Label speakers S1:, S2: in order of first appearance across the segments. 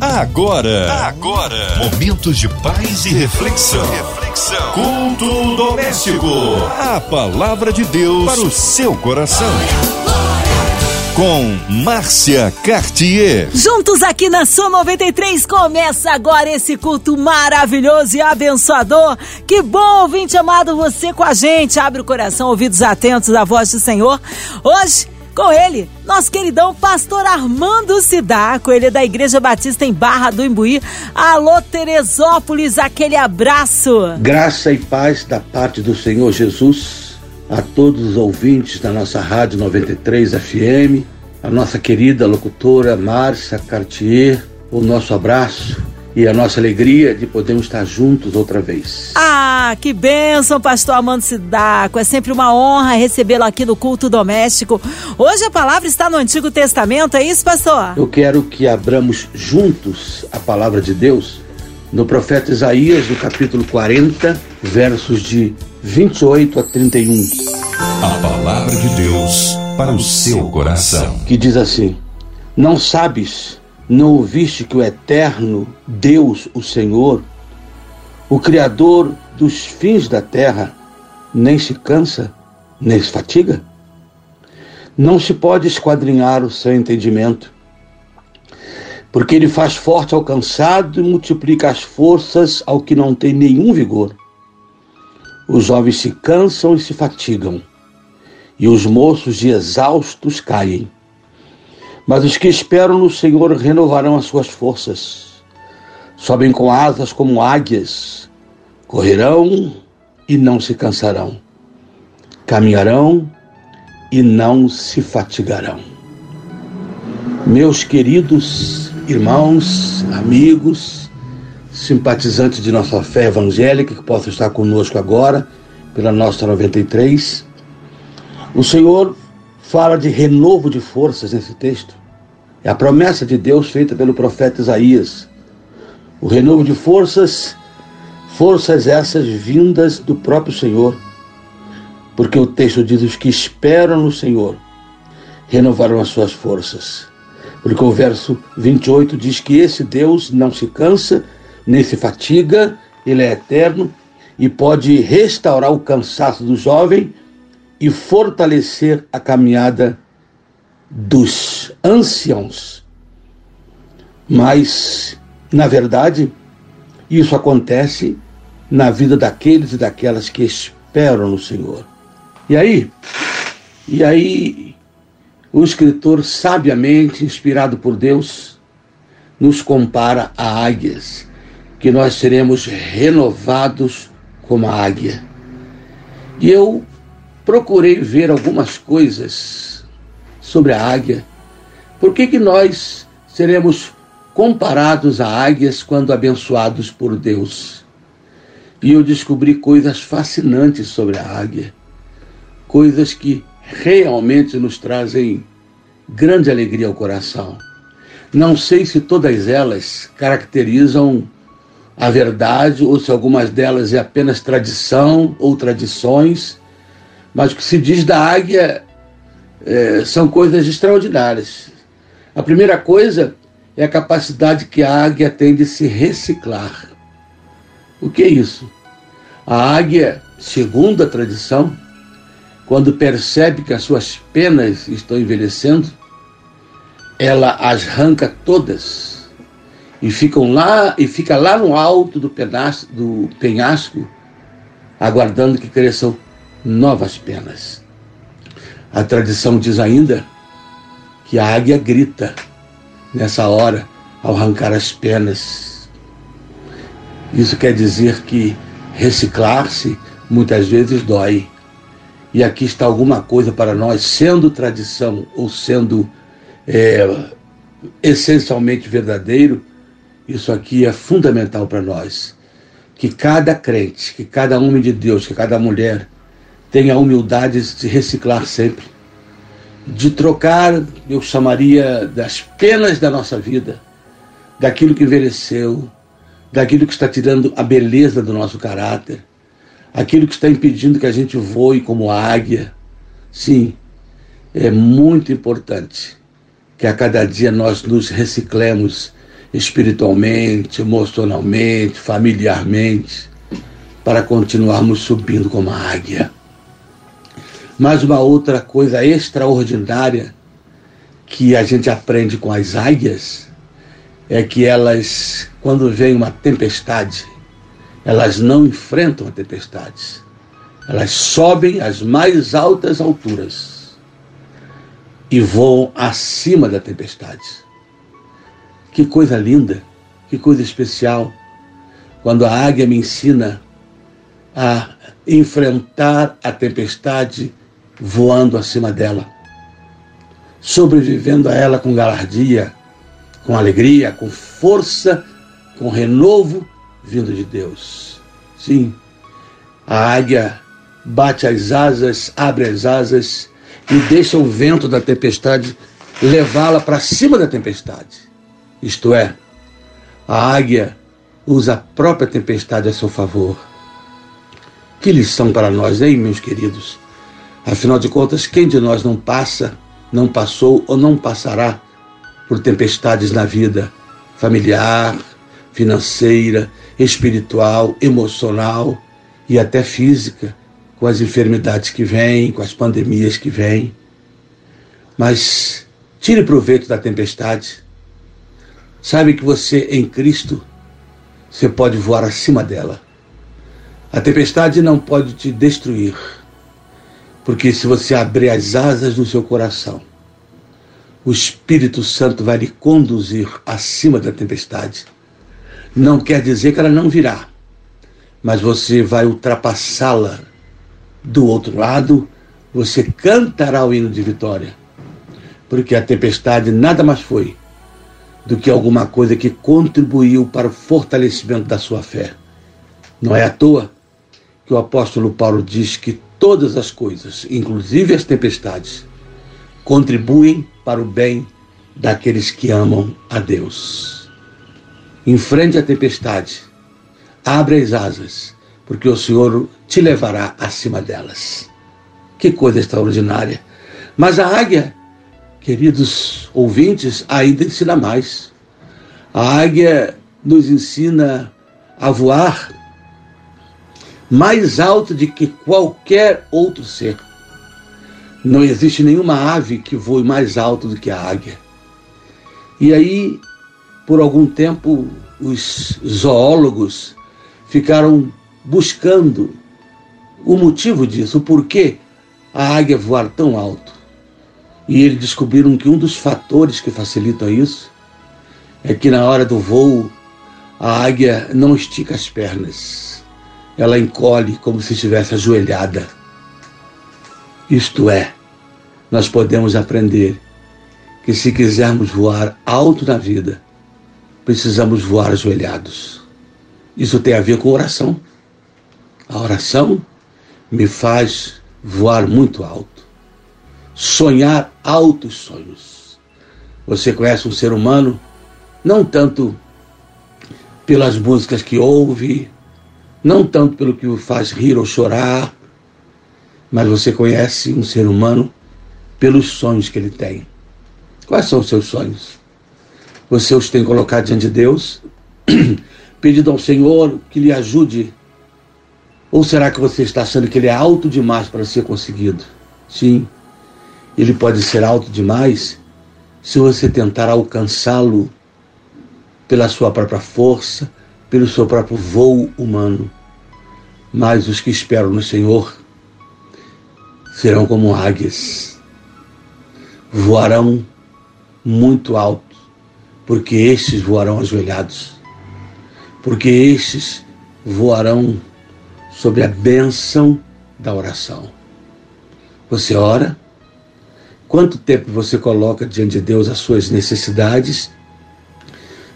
S1: Agora, agora, momentos de paz e reflexão. reflexão. Culto doméstico. A palavra de Deus para o seu coração. Com Márcia Cartier.
S2: Juntos aqui na Sua 93 começa agora esse culto maravilhoso e abençoador. Que bom, ouvinte amado, você com a gente. Abre o coração, ouvidos atentos à voz do Senhor. Hoje com ele, nosso queridão pastor Armando Sidaco, ele é da Igreja Batista em Barra do Imbuí. Alô, Teresópolis, aquele abraço.
S3: Graça e paz da parte do Senhor Jesus a todos os ouvintes da nossa Rádio 93 FM, a nossa querida locutora Márcia Cartier, o nosso abraço e a nossa alegria de podermos estar juntos outra vez.
S2: Ah, que bênção, pastor Amando Sidaco. É sempre uma honra recebê-lo aqui no culto doméstico. Hoje a palavra está no Antigo Testamento, é isso, pastor?
S3: Eu quero que abramos juntos a palavra de Deus no profeta Isaías, no capítulo 40, versos de 28 a 31.
S1: A palavra de Deus para o seu coração.
S3: Que diz assim: Não sabes não ouviste que o eterno Deus, o Senhor, o Criador dos fins da terra, nem se cansa, nem se fatiga? Não se pode esquadrinhar o seu entendimento, porque ele faz forte ao cansado e multiplica as forças ao que não tem nenhum vigor. Os jovens se cansam e se fatigam, e os moços de exaustos caem. Mas os que esperam no Senhor renovarão as suas forças. Sobem com asas como águias, correrão e não se cansarão, caminharão e não se fatigarão. Meus queridos irmãos, amigos, simpatizantes de nossa fé evangélica que possam estar conosco agora pela nossa 93, o Senhor fala de renovo de forças nesse texto. É a promessa de Deus feita pelo profeta Isaías. O renovo de forças, forças essas vindas do próprio Senhor. Porque o texto diz: os que esperam no Senhor renovarão as suas forças. Porque o verso 28 diz que esse Deus não se cansa, nem se fatiga, ele é eterno e pode restaurar o cansaço do jovem e fortalecer a caminhada dos anciãos. Mas, na verdade, isso acontece na vida daqueles e daquelas que esperam no Senhor. E aí, e aí, o escritor sabiamente, inspirado por Deus, nos compara a águias, que nós seremos renovados como a águia. E eu procurei ver algumas coisas sobre a águia. Por que, que nós seremos comparados a águias quando abençoados por Deus? E eu descobri coisas fascinantes sobre a águia, coisas que realmente nos trazem grande alegria ao coração. Não sei se todas elas caracterizam a verdade ou se algumas delas é apenas tradição ou tradições mas o que se diz da águia é, são coisas extraordinárias. A primeira coisa é a capacidade que a águia tem de se reciclar. O que é isso? A águia, segundo a tradição, quando percebe que as suas penas estão envelhecendo, ela as arranca todas e ficam lá e fica lá no alto do, penasco, do penhasco, aguardando que cresçam novas penas. A tradição diz ainda que a águia grita nessa hora ao arrancar as penas. Isso quer dizer que reciclar-se muitas vezes dói. E aqui está alguma coisa para nós, sendo tradição ou sendo é, essencialmente verdadeiro, isso aqui é fundamental para nós. Que cada crente, que cada homem de Deus, que cada mulher tenha a humildade de se reciclar sempre, de trocar, eu chamaria, das penas da nossa vida, daquilo que envelheceu, daquilo que está tirando a beleza do nosso caráter, aquilo que está impedindo que a gente voe como águia. Sim, é muito importante que a cada dia nós nos reciclemos espiritualmente, emocionalmente, familiarmente, para continuarmos subindo como a águia. Mas uma outra coisa extraordinária que a gente aprende com as águias é que elas, quando vem uma tempestade, elas não enfrentam a tempestade. Elas sobem às mais altas alturas e voam acima da tempestade. Que coisa linda, que coisa especial, quando a águia me ensina a enfrentar a tempestade voando acima dela, sobrevivendo a ela com galardia, com alegria, com força, com renovo vindo de Deus. Sim, a águia bate as asas, abre as asas e deixa o vento da tempestade levá-la para cima da tempestade. Isto é, a águia usa a própria tempestade a seu favor. Que lição para nós, hein, meus queridos? Afinal de contas, quem de nós não passa, não passou ou não passará por tempestades na vida familiar, financeira, espiritual, emocional e até física, com as enfermidades que vêm, com as pandemias que vêm. Mas tire proveito da tempestade. Sabe que você em Cristo, você pode voar acima dela. A tempestade não pode te destruir porque se você abrir as asas do seu coração, o Espírito Santo vai lhe conduzir acima da tempestade. Não quer dizer que ela não virá, mas você vai ultrapassá-la. Do outro lado, você cantará o hino de vitória, porque a tempestade nada mais foi do que alguma coisa que contribuiu para o fortalecimento da sua fé. Não é à toa que o apóstolo Paulo diz que todas as coisas, inclusive as tempestades, contribuem para o bem daqueles que amam a Deus. Enfrente a tempestade, abre as asas, porque o Senhor te levará acima delas. Que coisa extraordinária! Mas a águia, queridos ouvintes, ainda ensina mais. A águia nos ensina a voar mais alto de que qualquer outro ser. Não existe nenhuma ave que voe mais alto do que a águia. E aí, por algum tempo, os zoólogos ficaram buscando o motivo disso, o porquê a águia voar tão alto. E eles descobriram que um dos fatores que facilitam isso é que na hora do voo a águia não estica as pernas ela encolhe como se estivesse ajoelhada. Isto é, nós podemos aprender que se quisermos voar alto na vida, precisamos voar ajoelhados. Isso tem a ver com oração. A oração me faz voar muito alto, sonhar altos sonhos. Você conhece um ser humano não tanto pelas músicas que ouve, não tanto pelo que o faz rir ou chorar, mas você conhece um ser humano pelos sonhos que ele tem. Quais são os seus sonhos? Você os tem colocado diante de Deus, pedido ao Senhor que lhe ajude? Ou será que você está achando que ele é alto demais para ser conseguido? Sim, ele pode ser alto demais se você tentar alcançá-lo pela sua própria força, pelo seu próprio voo humano. Mas os que esperam no Senhor serão como águias, voarão muito alto, porque estes voarão ajoelhados, porque estes voarão sobre a bênção da oração. Você ora? Quanto tempo você coloca diante de Deus as suas necessidades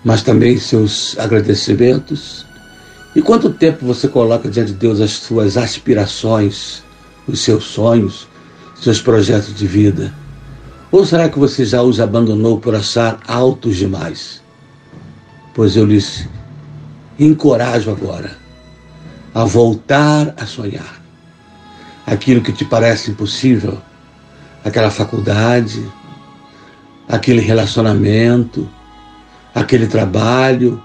S3: mas também seus agradecimentos. E quanto tempo você coloca diante de Deus as suas aspirações, os seus sonhos, seus projetos de vida? Ou será que você já os abandonou por achar altos demais? Pois eu lhes encorajo agora a voltar a sonhar. Aquilo que te parece impossível, aquela faculdade, aquele relacionamento, aquele trabalho,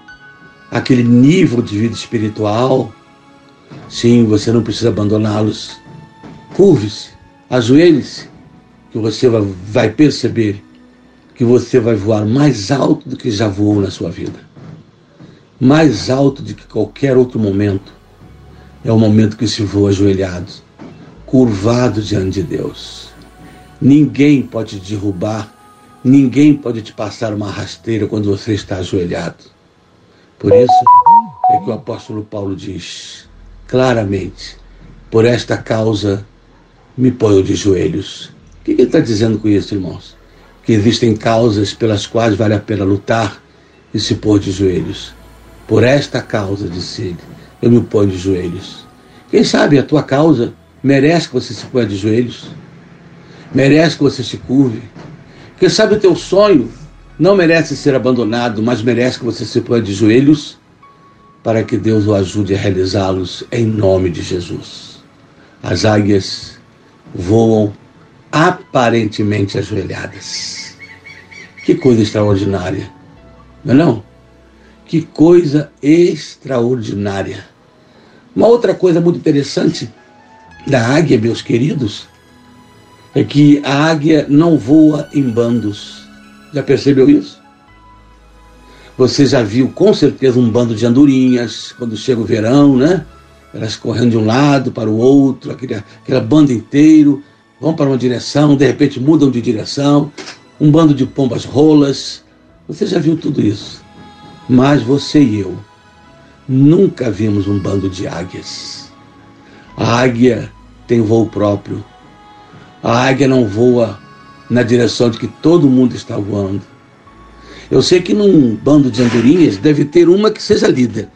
S3: aquele nível de vida espiritual. Sim, você não precisa abandoná-los. Curve-se, ajoelhe-se, que você vai perceber que você vai voar mais alto do que já voou na sua vida. Mais alto do que qualquer outro momento. É o momento que se voa ajoelhado, curvado diante de Deus. Ninguém pode derrubar, ninguém pode te passar uma rasteira quando você está ajoelhado. Por isso é que o apóstolo Paulo diz claramente: por esta causa me ponho de joelhos. O que ele está dizendo com isso, irmãos? que existem causas pelas quais vale a pena lutar e se pôr de joelhos. Por esta causa, disse ele, eu me ponho de joelhos. Quem sabe a tua causa merece que você se ponha de joelhos? Merece que você se curve? Quem sabe o teu sonho não merece ser abandonado, mas merece que você se ponha de joelhos para que Deus o ajude a realizá-los em nome de Jesus. As águias voam aparentemente ajoelhadas. Que coisa extraordinária, não é não? Que coisa extraordinária. Uma outra coisa muito interessante da águia, meus queridos, é que a águia não voa em bandos. Já percebeu isso? Você já viu com certeza um bando de andorinhas quando chega o verão, né? Elas correndo de um lado para o outro, aquele, aquela banda inteiro vão para uma direção, de repente mudam de direção, um bando de pombas rolas. Você já viu tudo isso. Mas você e eu nunca vimos um bando de águias. A águia tem voo próprio. A águia não voa na direção de que todo mundo está voando. Eu sei que num bando de andorinhas deve ter uma que seja líder,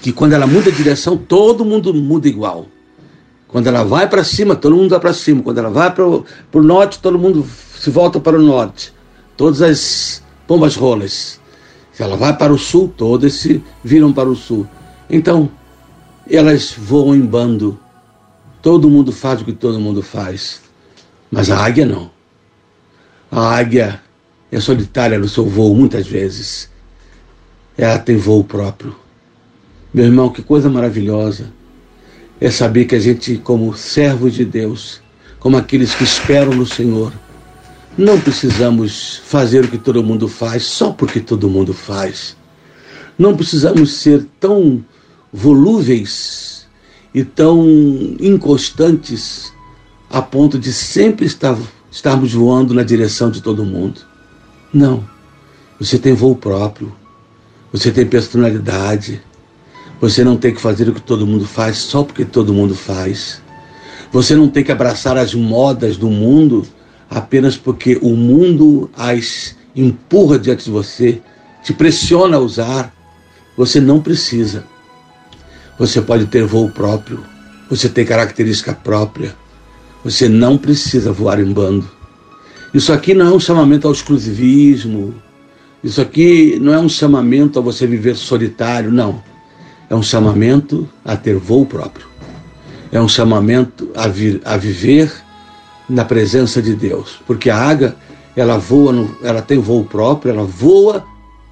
S3: que quando ela muda de direção, todo mundo muda igual. Quando ela vai para cima, todo mundo vai para cima. Quando ela vai para o norte, todo mundo se volta para o norte. Todas as pombas rolas. Se ela vai para o sul, todas se viram para o sul. Então, elas voam em bando. Todo mundo faz o que todo mundo faz. Mas a águia não. A águia é solitária no seu voo muitas vezes. Ela tem voo próprio. Meu irmão, que coisa maravilhosa é saber que a gente, como servos de Deus, como aqueles que esperam no Senhor, não precisamos fazer o que todo mundo faz só porque todo mundo faz. Não precisamos ser tão volúveis e tão inconstantes a ponto de sempre estar, estarmos voando na direção de todo mundo. Não. Você tem voo próprio. Você tem personalidade. Você não tem que fazer o que todo mundo faz só porque todo mundo faz. Você não tem que abraçar as modas do mundo apenas porque o mundo as empurra diante de você, te pressiona a usar. Você não precisa. Você pode ter voo próprio. Você tem característica própria. Você não precisa voar em bando. Isso aqui não é um chamamento ao exclusivismo. Isso aqui não é um chamamento a você viver solitário, não. É um chamamento a ter voo próprio. É um chamamento a, a viver na presença de Deus. Porque a águia, ela voa, no, ela tem voo próprio, ela voa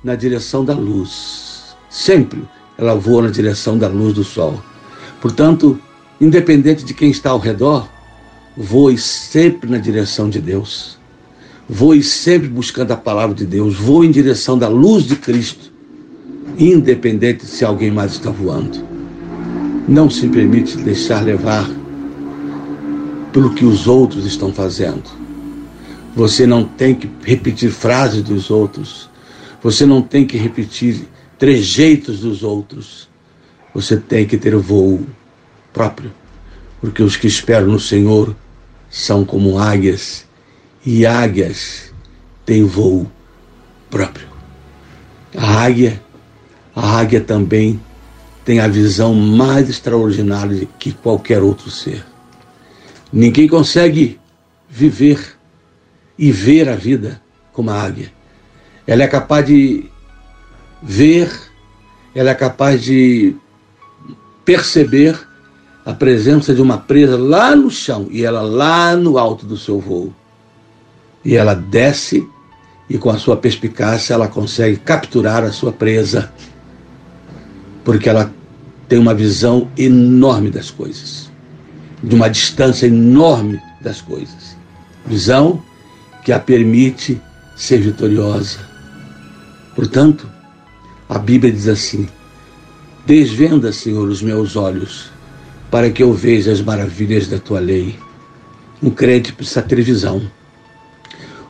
S3: na direção da luz. Sempre ela voa na direção da luz do sol. Portanto, independente de quem está ao redor, voe sempre na direção de Deus. Voe sempre buscando a palavra de Deus. Voe em direção da luz de Cristo independente se alguém mais está voando. Não se permite deixar levar pelo que os outros estão fazendo. Você não tem que repetir frases dos outros. Você não tem que repetir trejeitos dos outros. Você tem que ter voo próprio. Porque os que esperam no Senhor são como águias, e águias têm voo próprio. A águia a águia também tem a visão mais extraordinária que qualquer outro ser. Ninguém consegue viver e ver a vida como a águia. Ela é capaz de ver, ela é capaz de perceber a presença de uma presa lá no chão e ela lá no alto do seu voo. E ela desce e com a sua perspicácia ela consegue capturar a sua presa, porque ela tem uma visão enorme das coisas, de uma distância enorme das coisas. Visão que a permite ser vitoriosa. Portanto, a Bíblia diz assim: Desvenda, Senhor, os meus olhos, para que eu veja as maravilhas da tua lei. Um crente precisa ter visão.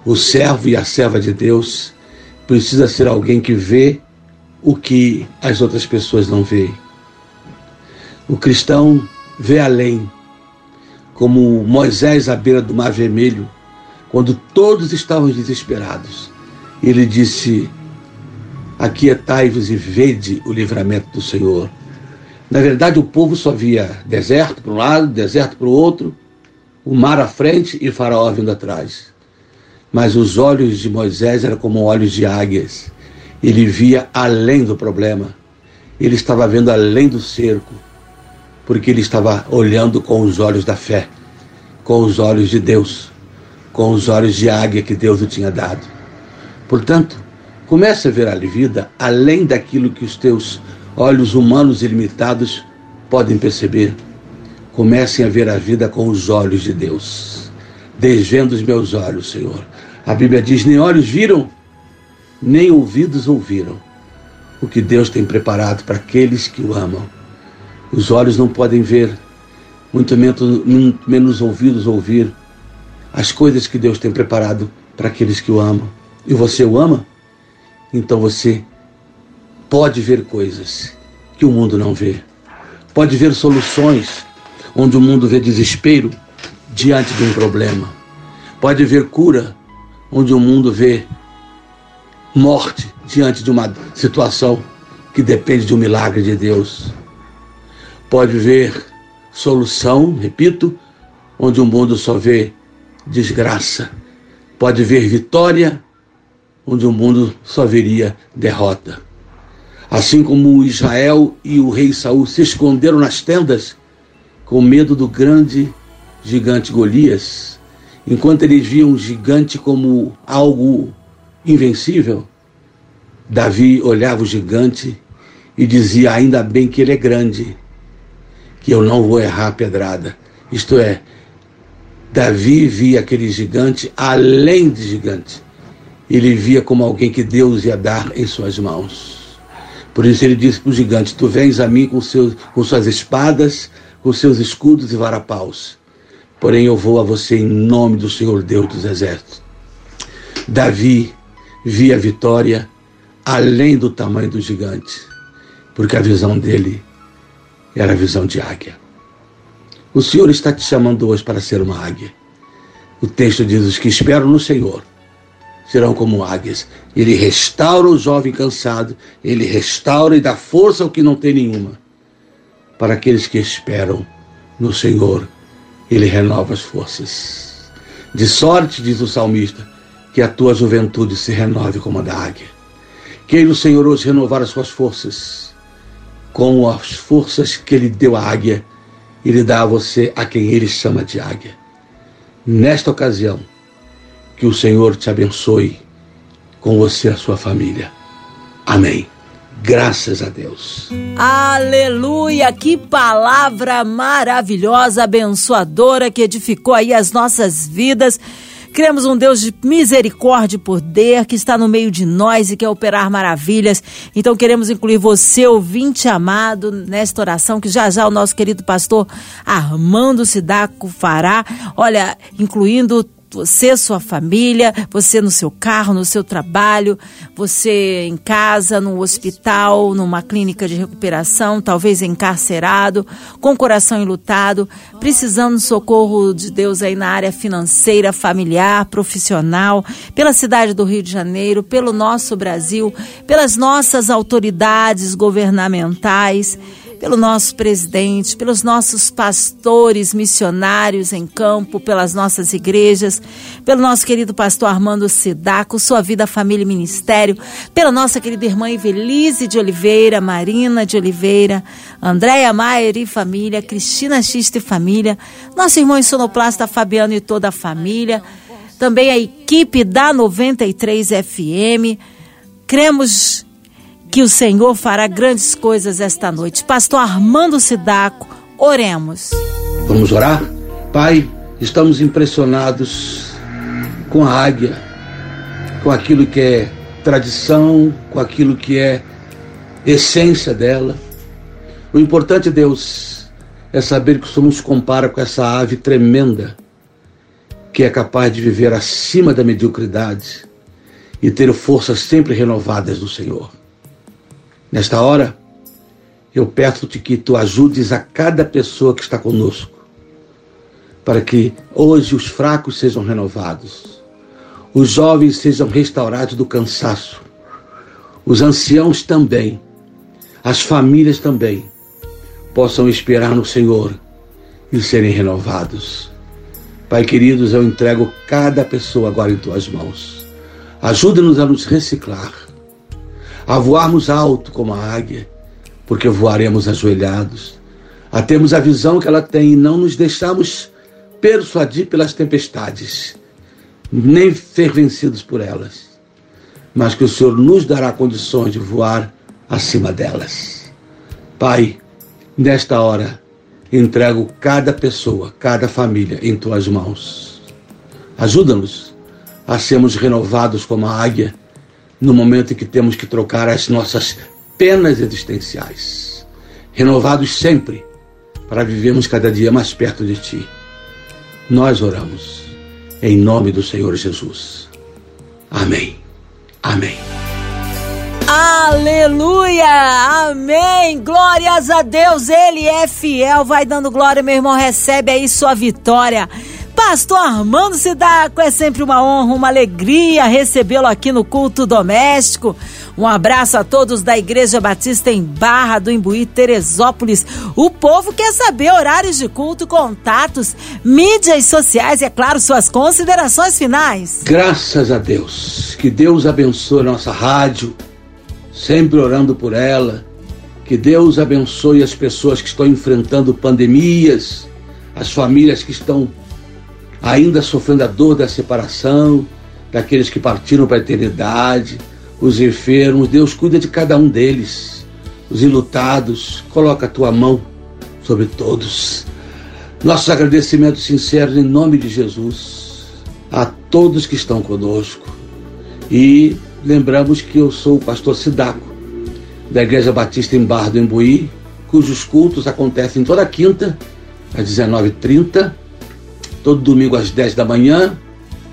S3: O servo e a serva de Deus precisa ser alguém que vê o que as outras pessoas não veem. O cristão vê além, como Moisés à beira do Mar Vermelho, quando todos estavam desesperados. Ele disse: Aquietai-vos e vede o livramento do Senhor. Na verdade, o povo só via deserto para um lado, deserto para o outro, o mar à frente e Faraó vindo atrás. Mas os olhos de Moisés eram como olhos de águias. Ele via além do problema. Ele estava vendo além do cerco, porque ele estava olhando com os olhos da fé, com os olhos de Deus, com os olhos de águia que Deus lhe tinha dado. Portanto, Comece a ver a vida além daquilo que os teus olhos humanos ilimitados podem perceber. Comecem a ver a vida com os olhos de Deus. Desvendo os meus olhos, Senhor. A Bíblia diz: nem olhos viram, nem ouvidos ouviram o que Deus tem preparado para aqueles que o amam. Os olhos não podem ver, muito menos, muito menos ouvidos ouvir as coisas que Deus tem preparado para aqueles que o amam. E você o ama? então você pode ver coisas que o mundo não vê. Pode ver soluções onde o mundo vê desespero diante de um problema. Pode ver cura onde o mundo vê morte diante de uma situação que depende de um milagre de Deus. Pode ver solução, repito, onde o mundo só vê desgraça. Pode ver vitória onde o mundo só veria derrota. Assim como Israel e o rei Saul se esconderam nas tendas com medo do grande gigante Golias, enquanto eles viam o gigante como algo invencível, Davi olhava o gigante e dizia: Ainda bem que ele é grande, que eu não vou errar a pedrada. Isto é, Davi via aquele gigante além de gigante ele via como alguém que Deus ia dar em suas mãos. Por isso ele disse para o gigante: Tu vens a mim com, seus, com suas espadas, com seus escudos e varapaus. Porém eu vou a você em nome do Senhor Deus dos Exércitos. Davi via a vitória além do tamanho do gigante, porque a visão dele era a visão de águia. O Senhor está te chamando hoje para ser uma águia. O texto diz: os que esperam no Senhor serão como águias. Ele restaura o jovem cansado, ele restaura e dá força ao que não tem nenhuma. Para aqueles que esperam no Senhor, ele renova as forças. De sorte, diz o salmista, que a tua juventude se renove como a da águia. Queira o Senhor hoje renovar as suas forças, com as forças que ele deu à águia, ele dá a você a quem ele chama de águia. Nesta ocasião, que o Senhor te abençoe com você e a sua família. Amém. Graças a Deus.
S2: Aleluia! Que palavra maravilhosa, abençoadora que edificou aí as nossas vidas. Cremos um Deus de misericórdia e poder que está no meio de nós e quer operar maravilhas. Então queremos incluir você, ouvinte amado, nesta oração que já já o nosso querido pastor Armando Sidaco fará. Olha, incluindo você, sua família, você no seu carro, no seu trabalho, você em casa, no hospital, numa clínica de recuperação, talvez encarcerado, com o coração enlutado, precisando de socorro de Deus aí na área financeira, familiar, profissional, pela cidade do Rio de Janeiro, pelo nosso Brasil, pelas nossas autoridades governamentais pelo nosso presidente, pelos nossos pastores missionários em campo, pelas nossas igrejas, pelo nosso querido pastor Armando Sidaco, sua vida, família e ministério, pela nossa querida irmã Evelise de Oliveira, Marina de Oliveira, Andréia Maier e família, Cristina Xista e família, nosso irmão sonoplasta Fabiano e toda a família, também a equipe da 93 FM. Cremos que o Senhor fará grandes coisas esta noite. Pastor Armando Sidaco, oremos.
S3: Vamos orar? Pai, estamos impressionados com a águia, com aquilo que é tradição, com aquilo que é essência dela. O importante, Deus, é saber que o Senhor nos compara com essa ave tremenda que é capaz de viver acima da mediocridade e ter forças sempre renovadas do Senhor. Nesta hora, eu peço-te que tu ajudes a cada pessoa que está conosco, para que hoje os fracos sejam renovados, os jovens sejam restaurados do cansaço, os anciãos também, as famílias também possam esperar no Senhor e serem renovados. Pai queridos, eu entrego cada pessoa agora em tuas mãos. Ajuda-nos a nos reciclar, a voarmos alto como a águia, porque voaremos ajoelhados, a termos a visão que ela tem e não nos deixarmos persuadir pelas tempestades, nem ser vencidos por elas, mas que o Senhor nos dará condições de voar acima delas. Pai, nesta hora, entrego cada pessoa, cada família em tuas mãos. Ajuda-nos a sermos renovados como a águia no momento em que temos que trocar as nossas penas existenciais. Renovados sempre para vivermos cada dia mais perto de Ti. Nós oramos em nome do Senhor Jesus. Amém. Amém.
S2: Aleluia! Amém! Glórias a Deus, Ele é fiel. Vai dando glória, meu irmão. Recebe aí sua vitória. Pastor Armando Sidaco, é sempre uma honra, uma alegria recebê-lo aqui no culto doméstico. Um abraço a todos da Igreja Batista em Barra do Imbuí, Teresópolis. O povo quer saber horários de culto, contatos, mídias sociais e, é claro, suas considerações finais.
S3: Graças a Deus. Que Deus abençoe nossa rádio, sempre orando por ela. Que Deus abençoe as pessoas que estão enfrentando pandemias, as famílias que estão ainda sofrendo a dor da separação, daqueles que partiram para a eternidade, os enfermos. Deus cuida de cada um deles. Os enlutados, coloca a tua mão sobre todos. Nossos agradecimentos sinceros em nome de Jesus a todos que estão conosco. E lembramos que eu sou o pastor Sidaco, da Igreja Batista em Barra do Embuí, cujos cultos acontecem toda quinta, às 19h30 todo domingo às 10 da manhã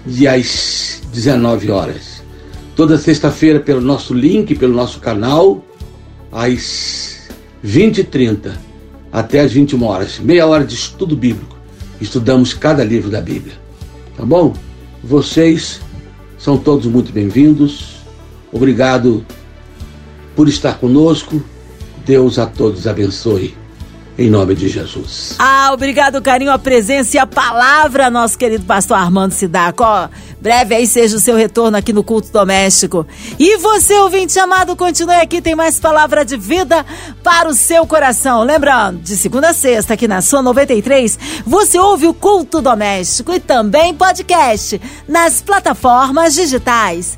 S3: e às 19 horas. Toda sexta-feira pelo nosso link, pelo nosso canal, às 20h30 até às 21 horas. Meia hora de estudo bíblico. Estudamos cada livro da Bíblia. Tá bom? Vocês são todos muito bem-vindos. Obrigado por estar conosco. Deus a todos abençoe em nome de Jesus.
S2: Ah, obrigado, carinho, a presença e a palavra, nosso querido pastor Armando Sidaco. Breve aí seja o seu retorno aqui no culto doméstico. E você, ouvinte amado, continue aqui, tem mais palavra de vida para o seu coração. Lembrando, de segunda a sexta, aqui na sua 93, você ouve o culto doméstico e também podcast nas plataformas digitais